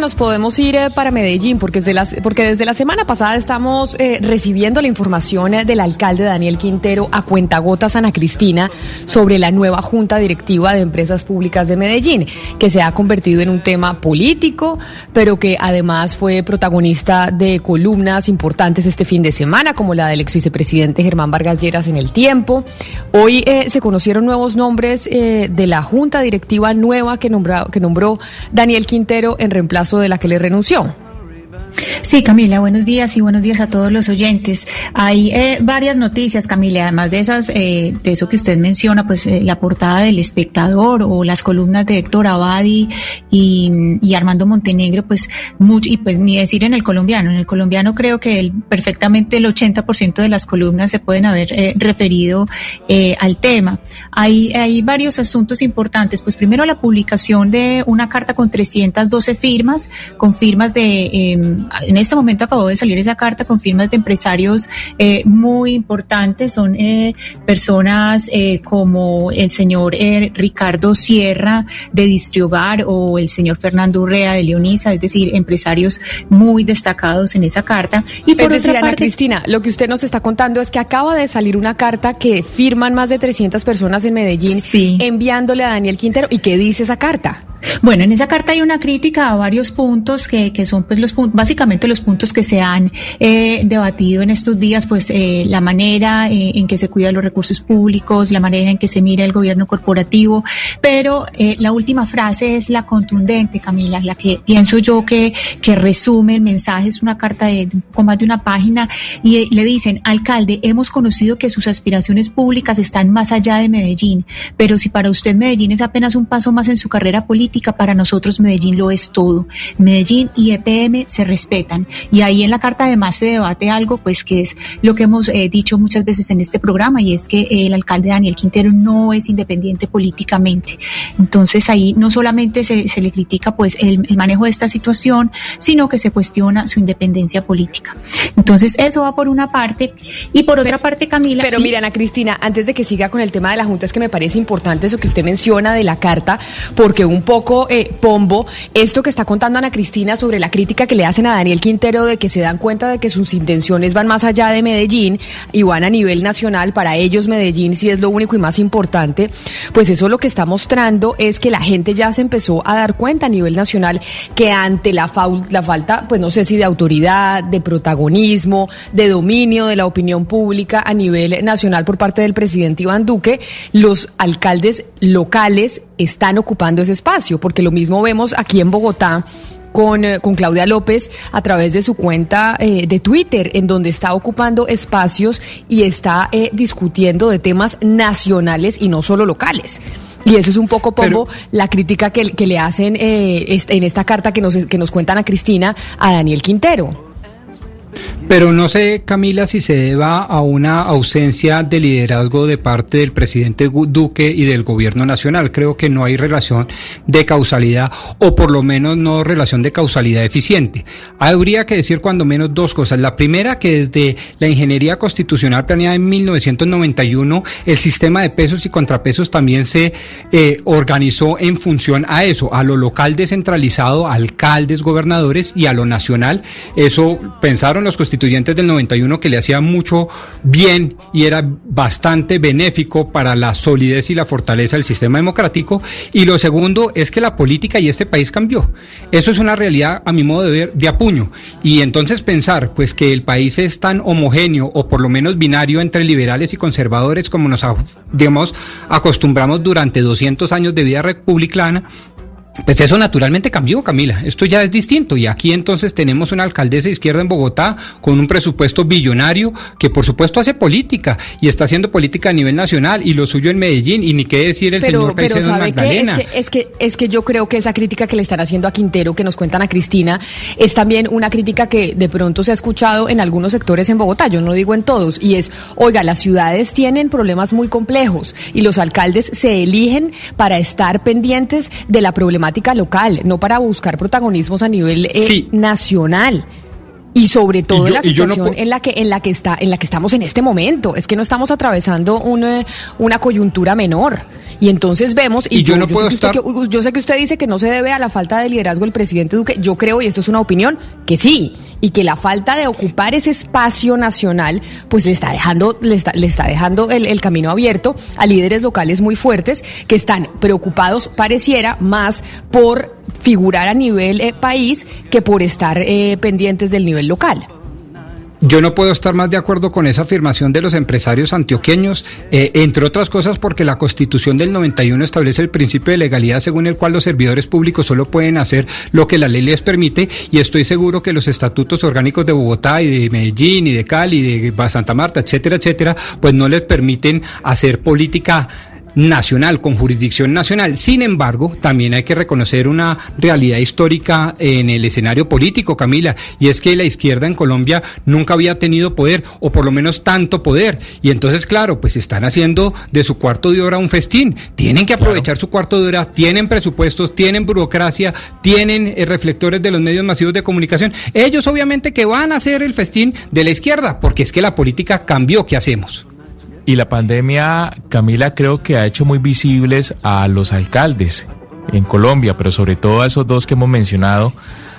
Nos podemos ir eh, para Medellín porque desde, la, porque desde la semana pasada estamos eh, recibiendo la información eh, del alcalde Daniel Quintero a cuentagotas Ana Cristina sobre la nueva junta directiva de empresas públicas de Medellín, que se ha convertido en un tema político, pero que además fue protagonista de columnas importantes este fin de semana, como la del ex vicepresidente Germán Vargas Lleras en el tiempo. Hoy se conocieron nuevos nombres de la junta directiva nueva que, que nombró Daniel Quintero en reemplazo de la que le renunció. Sí, Camila, buenos días y buenos días a todos los oyentes. Hay eh, varias noticias, Camila, además de esas, eh, de eso que usted menciona, pues eh, la portada del espectador o las columnas de Héctor Abadi y, Armando Montenegro, pues mucho, y pues ni decir en el colombiano. En el colombiano creo que perfectamente el 80% de las columnas se pueden haber referido al tema. Hay, hay varios asuntos importantes. Pues primero la publicación de una carta con 312 firmas, con firmas de em, en este momento acabó de salir esa carta con firmas de empresarios eh, muy importantes, son eh, personas eh, como el señor Ricardo Sierra de Distriogar o el señor Fernando Urrea de Leonisa, es decir, empresarios muy destacados en esa carta. Y por es decir, Ana Cristina, lo que usted nos está contando es que acaba de salir una carta que firman más de 300 personas en Medellín enviándole a Daniel Quintero. ¿Y qué dice esa carta? Bueno, en esa carta hay una crítica a varios puntos que, que son pues los básicamente los puntos que se han eh, debatido en estos días, pues eh, la manera eh, en que se cuidan los recursos públicos, la manera en que se mira el gobierno corporativo, pero eh, la última frase es la contundente, Camila, la que pienso yo que, que resume el mensaje, es una carta de poco más de una página y le dicen, alcalde, hemos conocido que sus aspiraciones públicas están más allá de Medellín, pero si para usted Medellín es apenas un paso más en su carrera política, para nosotros Medellín lo es todo. Medellín y EPM se respetan. Y ahí en la carta además se debate algo, pues que es lo que hemos eh, dicho muchas veces en este programa, y es que el alcalde Daniel Quintero no es independiente políticamente. Entonces ahí no solamente se, le critica pues el, manejo de esta situación, sino que se cuestiona su independencia política. Entonces eso va por una parte. Y por otra parte, Camila. Pero mira, Ana Cristina, antes de que siga con el tema de la Junta, es que me parece importante eso que usted menciona de la carta, porque un poco poco, eh, Pombo, esto que está contando Ana Cristina sobre la crítica que le hacen a Daniel Quintero de que se dan cuenta de que sus intenciones van más allá de Medellín y van a nivel nacional. Para ellos Medellín sí es lo único y más importante. Pues eso lo que está mostrando es que la gente ya se empezó a dar cuenta a nivel nacional que ante la, la falta, pues no sé si de autoridad, de protagonismo, de dominio de la opinión pública a nivel nacional por parte del presidente Iván Duque, los alcaldes locales están ocupando ese espacio, porque lo mismo vemos aquí en Bogotá con, eh, con, Claudia López a través de su cuenta eh, de Twitter, en donde está ocupando espacios y está eh, discutiendo de temas nacionales y no solo locales. Y eso es un poco, Pombo, la crítica que, que le hacen en esta carta que nos, que nos cuentan a Cristina a Daniel Quintero. Pero no sé, Camila, si se deba a una ausencia de liderazgo de parte del presidente Duque y del gobierno nacional. Creo que no hay relación de causalidad o por lo menos no relación de causalidad eficiente. Habría que decir cuando menos dos cosas. La primera, que desde la ingeniería constitucional planeada en 1991, el sistema de pesos y contrapesos también se eh, organizó en función a eso, a lo local descentralizado, alcaldes, gobernadores y a lo nacional. Eso pensaron los constitucionales constituyentes del 91 que le hacía mucho bien y era bastante benéfico para la solidez y la fortaleza del sistema democrático. Y lo segundo es que la política y este país cambió. Eso es una realidad, a mi modo de ver, de apuño. Y entonces pensar, pues, que el país es tan homogéneo o por lo menos binario entre liberales y conservadores como nos, digamos, acostumbramos durante 200 años de vida republicana, Pues eso naturalmente cambió, Camila. Esto ya es distinto. Y aquí entonces tenemos una alcaldesa de izquierda en Bogotá con un presupuesto billonario que por supuesto hace política y está haciendo política a nivel nacional y lo suyo en Medellín. Y ni qué decir el señor Caicedo pero Magdalena. Es, que, es, que, es que yo creo que esa crítica que le están haciendo a Quintero, que nos cuentan a Cristina, es también una crítica que de pronto se ha escuchado en algunos sectores en Bogotá. Yo no digo en todos. Y es, oiga, las ciudades tienen problemas muy complejos y los alcaldes se eligen para estar pendientes de la problemática local, no para buscar protagonismos a nivel eh, nacional. Y sobre todo la situación en la que en la que está en la que estamos en este momento, es que no estamos atravesando una, una coyuntura menor. Y entonces vemos, y, yo, no puedo sé estar... yo sé que usted dice que no se debe a la falta de liderazgo del presidente Duque, yo creo, y esto es una opinión, que sí, y que la falta de ocupar ese espacio nacional, pues le está dejando, le está, le está dejando el, el camino abierto a líderes locales muy fuertes que están preocupados, pareciera, más por figurar a nivel eh, país que por estar eh, pendientes del nivel local. Yo no puedo estar más de acuerdo con esa afirmación de los empresarios antioqueños, eh, entre otras cosas porque la Constitución del 91 establece el principio de legalidad según el cual los servidores públicos solo pueden hacer lo que la ley les permite y estoy seguro que los estatutos orgánicos de Bogotá y de Medellín y de Cali y de Santa Marta, etcétera, etcétera, pues no les permiten hacer política nacional, con jurisdicción nacional. Sin embargo, también hay que reconocer una realidad histórica en el escenario político, Camila, y es que la izquierda en Colombia nunca había tenido poder, o por lo menos tanto poder. Y entonces, claro, pues están haciendo de su cuarto de hora un festín. Tienen que aprovechar su cuarto de hora, tienen presupuestos, tienen burocracia, tienen eh, reflectores de los medios masivos de comunicación. Ellos obviamente que van a hacer el festín de la izquierda, porque es que la política cambió. ¿Qué hacemos? Y la pandemia, Camila, creo que ha hecho muy visibles a los alcaldes en Colombia, pero sobre todo a esos dos que hemos mencionado,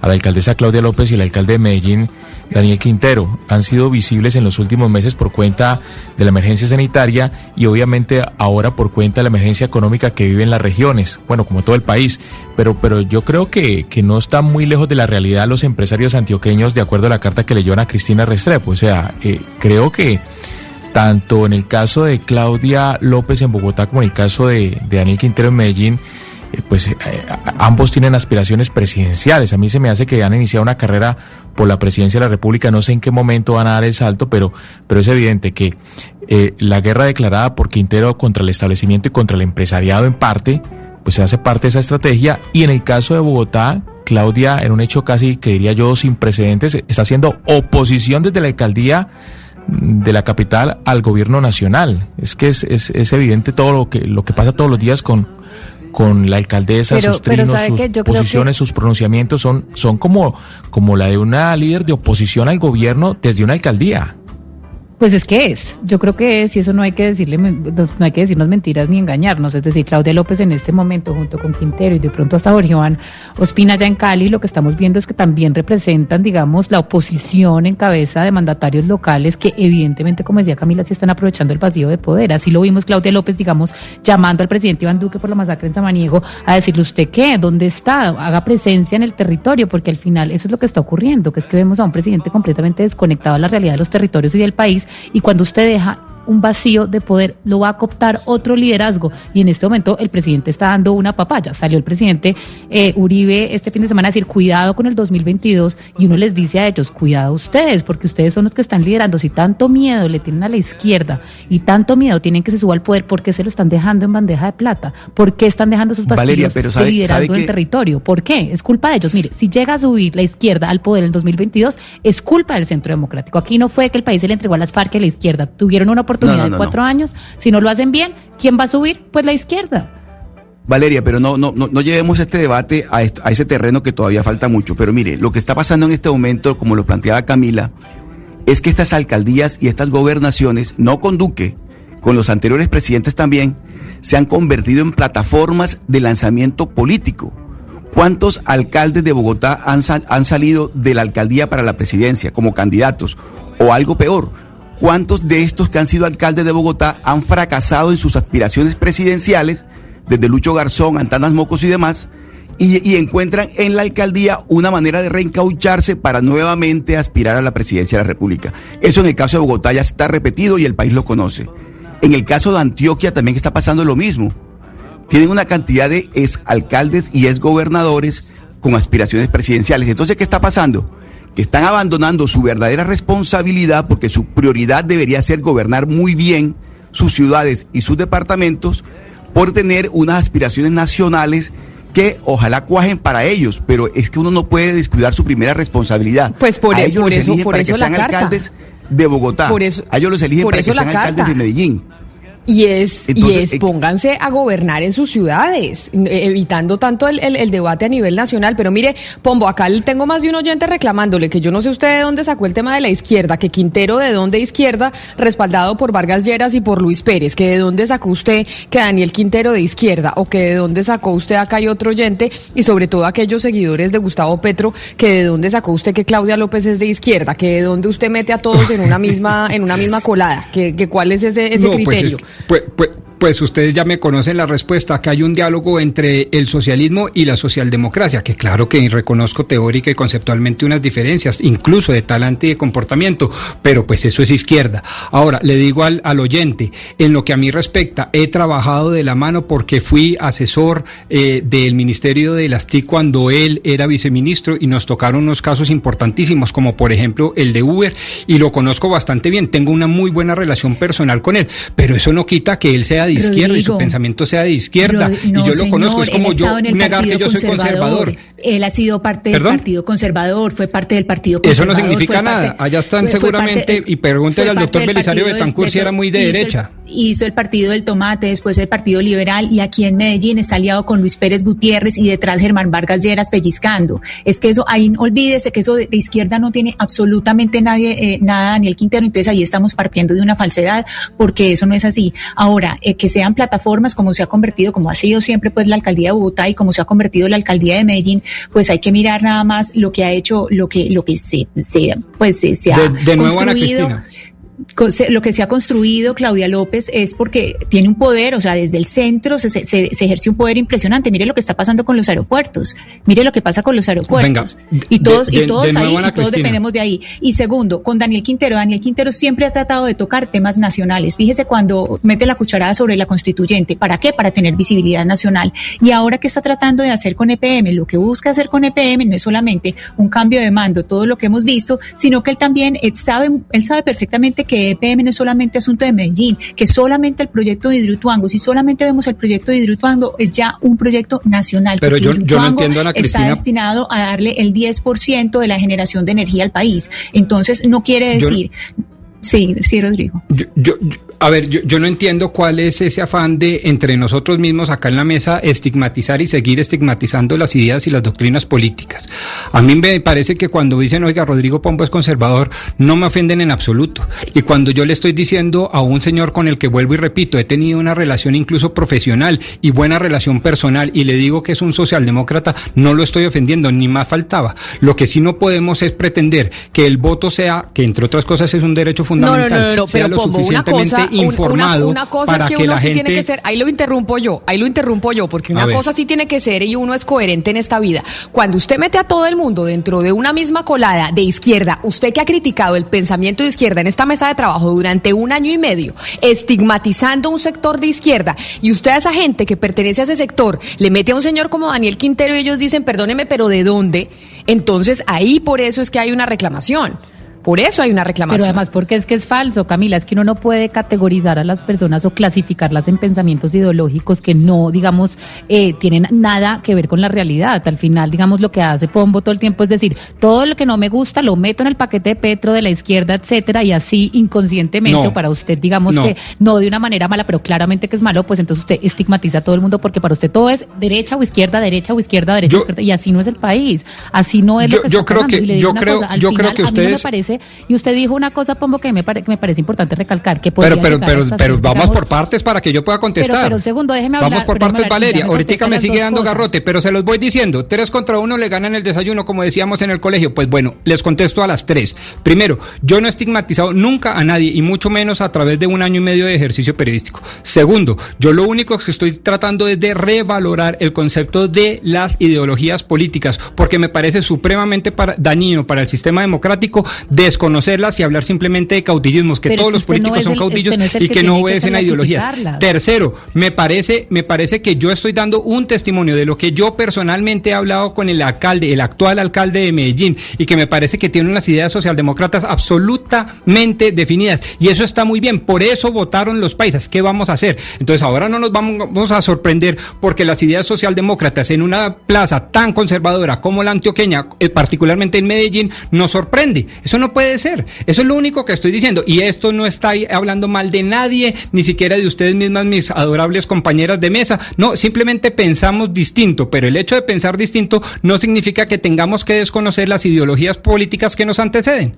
a la alcaldesa Claudia López y el alcalde de Medellín, Daniel Quintero, han sido visibles en los últimos meses por cuenta de la emergencia sanitaria y obviamente ahora por cuenta de la emergencia económica que viven las regiones, bueno, como todo el país. Pero, pero yo creo que, que no están muy lejos de la realidad los empresarios antioqueños, de acuerdo a la carta que leyó a Cristina Restrepo. O sea, eh, creo que tanto en el caso de Claudia López en Bogotá como en el caso de, Daniel Quintero en Medellín, eh, pues eh, ambos tienen aspiraciones presidenciales. A mí se me hace que han iniciado una carrera por la presidencia de la República. No sé en qué momento van a dar el salto, pero, pero es evidente que eh, la guerra declarada por Quintero contra el establecimiento y contra el empresariado en parte, pues se hace parte de esa estrategia. Y en el caso de Bogotá, Claudia, en un hecho casi que diría yo sin precedentes, está haciendo oposición desde la alcaldía de la capital al gobierno nacional. Es que es, es, es, evidente todo lo que, lo que pasa todos los días con, con la alcaldesa, sus trinos, sus posiciones, sus pronunciamientos son, son como, como la de una líder de oposición al gobierno desde una alcaldía. Pues es que es, yo creo que es, y eso no hay que decirle, no hay que decirnos mentiras ni engañarnos. Es decir, Claudia López en este momento, junto con Quintero y de pronto hasta Jorge Iván Ospina ya en Cali, lo que estamos viendo es que también representan, digamos, la oposición en cabeza de mandatarios locales que evidentemente, como decía Camila, se están aprovechando el vacío de poder. Así lo vimos Claudia López, digamos, llamando al presidente Iván Duque por la masacre en Samaniego a decirle, ¿usted qué? ¿Dónde está? Haga presencia en el territorio, porque al final eso es lo que está ocurriendo, que es que vemos a un presidente completamente desconectado a la realidad de los territorios y del país y cuando usted deja un vacío de poder, lo va a cooptar otro liderazgo. Y en este momento el presidente está dando una papaya. Salió el presidente eh, Uribe este fin de semana a decir, cuidado con el 2022, y uno les dice a ellos, cuidado ustedes, porque ustedes son los que están liderando. Si tanto miedo le tienen a la izquierda y tanto miedo tienen que se suba al poder, ¿por qué se lo están dejando en bandeja de plata? ¿Por qué están dejando esos vacíos de liderazgo en el territorio? ¿Por qué? Es culpa de ellos. Mire, si llega a subir la izquierda al poder en el 2022, es culpa del Centro Democrático. Aquí no fue que el país se le entregó a las FARC y a la izquierda. Tuvieron una oportunidad oportunidad de cuatro años. Si no lo hacen bien, ¿quién va a subir? Pues la izquierda. Valeria, pero no, no, no, no llevemos este debate a, a, ese terreno que todavía falta mucho. Pero mire, lo que está pasando en este momento, como lo planteaba Camila, es que estas alcaldías y estas gobernaciones, no con Duque, con los anteriores presidentes también, se han convertido en plataformas de lanzamiento político. ¿Cuántos alcaldes de Bogotá han, han salido de la alcaldía para la presidencia como candidatos? O algo peor, ¿Cuántos de estos que han sido alcaldes de Bogotá han fracasado en sus aspiraciones presidenciales, desde Lucho Garzón, Antanas Mocos y demás, y, encuentran en la alcaldía una manera de reencaucharse para nuevamente aspirar a la presidencia de la República? Eso en el caso de Bogotá ya está repetido y el país lo conoce. En el caso de Antioquia también está pasando lo mismo. tienen una cantidad de ex alcaldes y ex gobernadores con aspiraciones presidenciales. Entonces, ¿qué está pasando? Que están abandonando su verdadera responsabilidad porque su prioridad debería ser gobernar muy bien sus ciudades y sus departamentos por tener unas aspiraciones nacionales que ojalá cuajen para ellos, pero es que uno no puede descuidar su primera responsabilidad. Pues por, a ellos por los eso, eligen por para eso que la sean carta. alcaldes de Bogotá. Por eso- a ellos los eligen por para que eso sean alcaldes carta. de Medellín. Y es, Entonces, y es eh, pónganse a gobernar en sus ciudades, eh, evitando tanto el, el- el debate a nivel nacional. Pero mire, Pombo, acá tengo más de un oyente reclamándole que yo no sé usted de dónde sacó el tema de la izquierda, que Quintero de dónde izquierda, respaldado por Vargas Lleras y por Luis Pérez, que de dónde sacó usted que Daniel Quintero de izquierda, o que de dónde sacó usted acá hay otro oyente, y sobre todo aquellos seguidores de Gustavo Petro, que de dónde sacó usted que Claudia López es de izquierda, que de dónde usted mete a todos en una misma, en una misma colada, que, que cuál es ese, ese No, pues, criterio. es- pues, pues- pues ustedes ya me conocen la respuesta, que hay un diálogo entre el socialismo y la socialdemocracia, que claro que reconozco teórica y conceptualmente unas diferencias, incluso de talante y de comportamiento, pero pues eso es izquierda. Ahora, le digo al, al oyente, en lo que a mí respecta, he trabajado de la mano porque fui asesor eh, del Ministerio de las TIC cuando él era viceministro y nos tocaron unos casos importantísimos, como por ejemplo el de Uber, y lo conozco bastante bien, tengo una muy buena relación personal con él, pero eso no quita que él sea de izquierda y su pensamiento sea de izquierda, Rod- y yo lo conozco, es como yo negar que yo soy conservador. Él ha sido parte del. Partido Conservador, fue parte del Partido Eso no Conservador. significa parte- nada. Allá están fue- fue seguramente, parte- y pregúntele al doctor Belisario Betancur si era muy de hizo el- derecha. hizo el Partido del Tomate, después el Partido Liberal, y aquí en Medellín está aliado con Luis Pérez Gutiérrez y detrás Germán Vargas Lleras pellizcando. Es que eso, ahí olvídese que eso de, de izquierda no tiene absolutamente nadie, eh, nada Daniel Quintero, entonces ahí estamos partiendo de una falsedad, porque eso no es así. Ahora, eh, que sean plataformas como se ha convertido, como ha sido siempre pues la alcaldía de Bogotá y como se ha convertido la alcaldía de Medellín, pues hay que mirar nada más lo que ha hecho, lo que, lo que se, se pues se, se ha De, de nuevo, Ana construido Cristina. Lo que se ha construido Claudia López es porque tiene un poder, o sea, desde el centro se, se- se ejerce un poder impresionante. Mire lo que está pasando con los aeropuertos. Mire lo que pasa con los aeropuertos. Venga, y todos, de- y todos de ahí, y todos Cristina. dependemos de ahí. Y segundo, con Daniel Quintero. Daniel Quintero siempre ha tratado de tocar temas nacionales. Fíjese cuando mete la cucharada sobre la constituyente. ¿Para qué? Para tener visibilidad nacional. Y ahora que está tratando de hacer con EPM, lo que busca hacer con EPM no es solamente un cambio de mando, todo lo que hemos visto, sino que él también él sabe, él sabe perfectamente que EPM no es solamente asunto de Medellín, que solamente el proyecto de Hidroituango, si solamente vemos el proyecto de Hidroituango, es ya un proyecto nacional. Pero yo- yo no entiendo, Ana Está Cristina. destinado a darle el 10% de la generación de energía al país. Entonces, no quiere Yo- decir... Sí, sí, Rodrigo. Yo, a ver, yo, yo no entiendo cuál es ese afán de entre nosotros mismos acá en la mesa estigmatizar y seguir estigmatizando las ideas y las doctrinas políticas. A mí me parece que cuando dicen, oiga, Rodrigo Pombo es conservador, no me ofenden en absoluto. Y cuando yo le estoy diciendo a un señor con el que vuelvo y repito, he tenido una relación incluso profesional y buena relación personal y le digo que es un socialdemócrata, no lo estoy ofendiendo, ni más faltaba. Lo que sí no podemos es pretender que el voto sea, que entre otras cosas es un derecho no, fundamental, no, no, no, sea pero lo una suficientemente cosa, un- informado una, una cosa para es que, que, uno sí gente tiene que ser, ahí lo interrumpo yo, ahí lo interrumpo yo, porque una cosa sí tiene que ser y uno es coherente en esta vida. Cuando usted mete a todo el mundo dentro de una misma colada de izquierda, usted que ha criticado el pensamiento de izquierda en esta mesa de trabajo durante un año y medio, estigmatizando un sector de izquierda, y usted a esa gente que pertenece a ese sector le mete a un señor como Daniel Quintero y ellos dicen, perdóneme, pero ¿de dónde? Entonces ahí por eso es que hay una reclamación. Por eso hay una reclamación. Pero además, porque es que es falso, Camila, es que uno no puede categorizar a las personas o clasificarlas en pensamientos ideológicos que no, digamos, eh, tienen nada que ver con la realidad. Al final, digamos, lo que hace Pombo todo el tiempo es decir, todo lo que no me gusta lo meto en el paquete de Petro, de la izquierda, etcétera, y así inconscientemente, No. o para usted, digamos No. que no de una manera mala, pero claramente que es malo, pues entonces usted estigmatiza a todo el mundo porque para usted todo es derecha o izquierda, derecha o izquierda, derecha Yo- o izquierda, y así no es el país. Así no es Yo- lo que yo está creo pasando. que- yo creo- cosa, yo creo final, que a mí no me ustedes- y usted dijo una cosa, Pombo, que me, pare- que me parece importante recalcar, que Pero, pero, pero, pero vamos por partes para que yo pueda contestar. Pero, pero, segundo, déjeme hablar, Vamos por partes, hablar, Valeria. me Ahorita me sigue dando cosas. garrote, pero se los voy diciendo. Tres contra uno le ganan el desayuno, como decíamos en el colegio. Pues bueno, les contesto a las tres. Primero, yo no he estigmatizado nunca a nadie, y mucho menos a través de un año y medio de ejercicio periodístico. Segundo, yo lo único que estoy tratando es de revalorar el concepto de las ideologías políticas, porque me parece supremamente para- dañino para el sistema democrático desconocerlas y hablar simplemente de caudillismos, que todos los políticos son caudillos y que, no obedecen a ideologías. Tercero, me parece, me parece que yo estoy dando un testimonio de lo que yo personalmente he hablado con el alcalde, el actual alcalde de Medellín, y que me parece que tiene unas ideas socialdemócratas absolutamente definidas. Y eso está muy bien. Por eso votaron los paisas. ¿Qué vamos a hacer? Entonces ahora no nos vamos, a sorprender porque las ideas socialdemócratas en una plaza tan conservadora como la antioqueña, eh, particularmente en Medellín, nos sorprende. Eso no puede ser. Eso es lo único que estoy diciendo. Y esto no está hablando mal de nadie, ni siquiera de ustedes mismas, mis adorables compañeras de mesa. No, simplemente pensamos distinto. Pero el hecho de pensar distinto no significa que tengamos que desconocer las ideologías políticas que nos anteceden.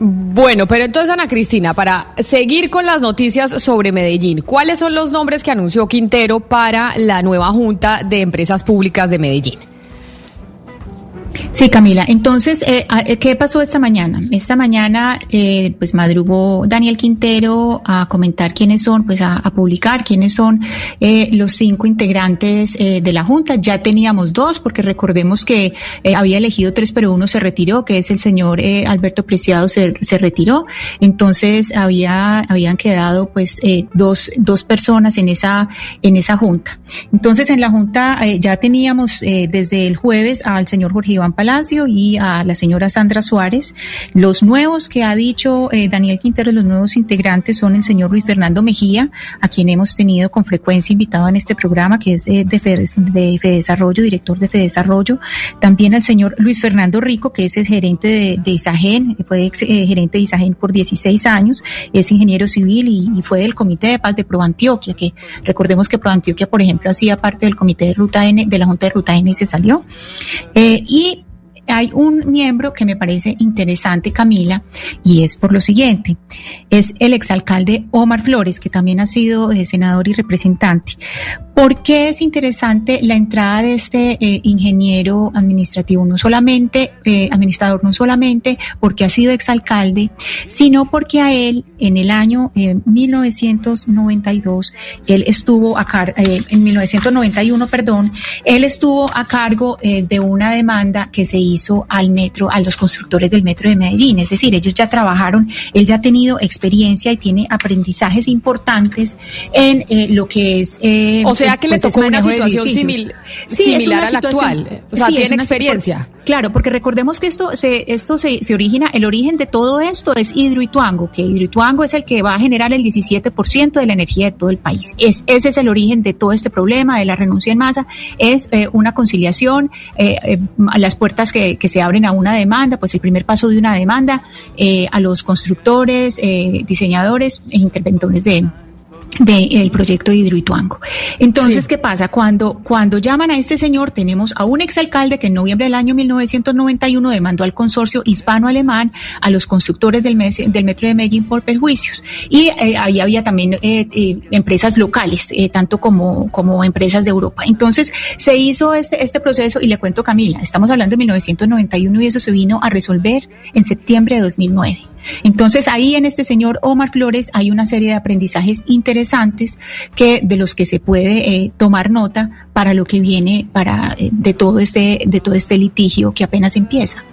Bueno, pero entonces Ana Cristina, para seguir con las noticias sobre Medellín, ¿cuáles son los nombres que anunció Quintero para la nueva Junta de Empresas Públicas de Medellín? Sí, Camila. Entonces, eh, eh, ¿qué pasó esta mañana? Esta mañana, eh, pues madrugó Daniel Quintero a comentar quiénes son, pues a, publicar quiénes son los cinco integrantes de la Junta. Ya teníamos dos, porque recordemos que había elegido tres, pero uno se retiró, que es el señor Alberto Preciado, se, se, retiró. Entonces, había, habían quedado, pues, dos, dos personas en esa, en esa Junta. Entonces, en la Junta ya teníamos desde el jueves al señor Jorge Iván Palacio y a la señora Sandra Suárez. Los nuevos que ha dicho eh, Daniel Quintero, los nuevos integrantes son el señor Luis Fernando Mejía, a quien hemos tenido con frecuencia invitado en este programa, que es de, de, Desarrollo, director de Desarrollo. También al señor Luis Fernando Rico, que es el gerente de, de Isagen, fue ex, eh, gerente de Isagen por 16 años, es ingeniero civil y, fue del Comité de Paz de Pro Antioquia, que recordemos que Pro Antioquia, por ejemplo, hacía parte del Comité de Ruta N, de la Junta de Ruta N y se salió. Eh, y hay un miembro que me parece interesante, Camila, y es por lo siguiente. Es el exalcalde Omar Flores, que también ha sido eh, senador y representante. ¿Por qué es interesante la entrada de este eh, ingeniero administrativo? No solamente, eh, administrador, no solamente porque ha sido exalcalde, sino porque a él en el año 1992, él estuvo a cargo, en 1991, perdón, él estuvo a cargo de una demanda que se hizo al metro, a los constructores del metro de Medellín. Es decir, ellos ya trabajaron, él ya ha tenido experiencia y tiene aprendizajes importantes en eh, lo que es. Eh, o sea que le pues, tocó una situación similar a la actual. O sea, tiene experiencia. Claro, porque recordemos que esto se, esto se, se, origina, el origen de todo esto es Hidroituango, que Hidroituango es el que va a generar el 17% de la energía de todo el país. Es, ese es el origen de todo este problema, de la renuncia en masa, es eh, una conciliación, eh, eh, las puertas que, que, se abren a una demanda, pues el primer paso de una demanda a los constructores, diseñadores e interventores de del proyecto de Hidroituango. Entonces, ¿qué pasa? Cuando, cuando llaman a este señor, tenemos a un exalcalde que en noviembre del año 1991 demandó al consorcio hispano-alemán a los constructores del, del metro de Medellín por perjuicios. Y eh, ahí había también eh, eh, empresas locales, tanto como, como empresas de Europa. Entonces, se hizo este, este proceso y le cuento, Camila, estamos hablando de 1991 y eso se vino a resolver en septiembre de 2009. Entonces ahí en este señor Omar Flores hay una serie de aprendizajes interesantes que de los que se puede eh, tomar nota para lo que viene para eh, de todo este de todo este litigio que apenas empieza.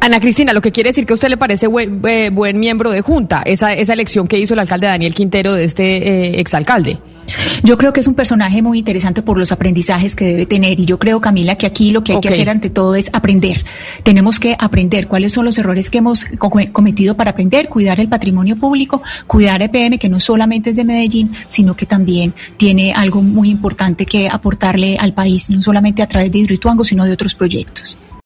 Ana Cristina, lo que quiere decir que a usted le parece buen, eh, buen miembro de Junta, esa, esa elección que hizo el alcalde Daniel Quintero de este exalcalde. Yo creo que es un personaje muy interesante por los aprendizajes que debe tener y yo creo, Camila, que aquí lo que hay que hacer ante todo es aprender. Tenemos que aprender cuáles son los errores que hemos cometido para aprender, cuidar el patrimonio público, cuidar EPM, que no solamente es de Medellín, sino que también tiene algo muy importante que aportarle al país, no solamente a través de Hidroituango, sino de otros proyectos.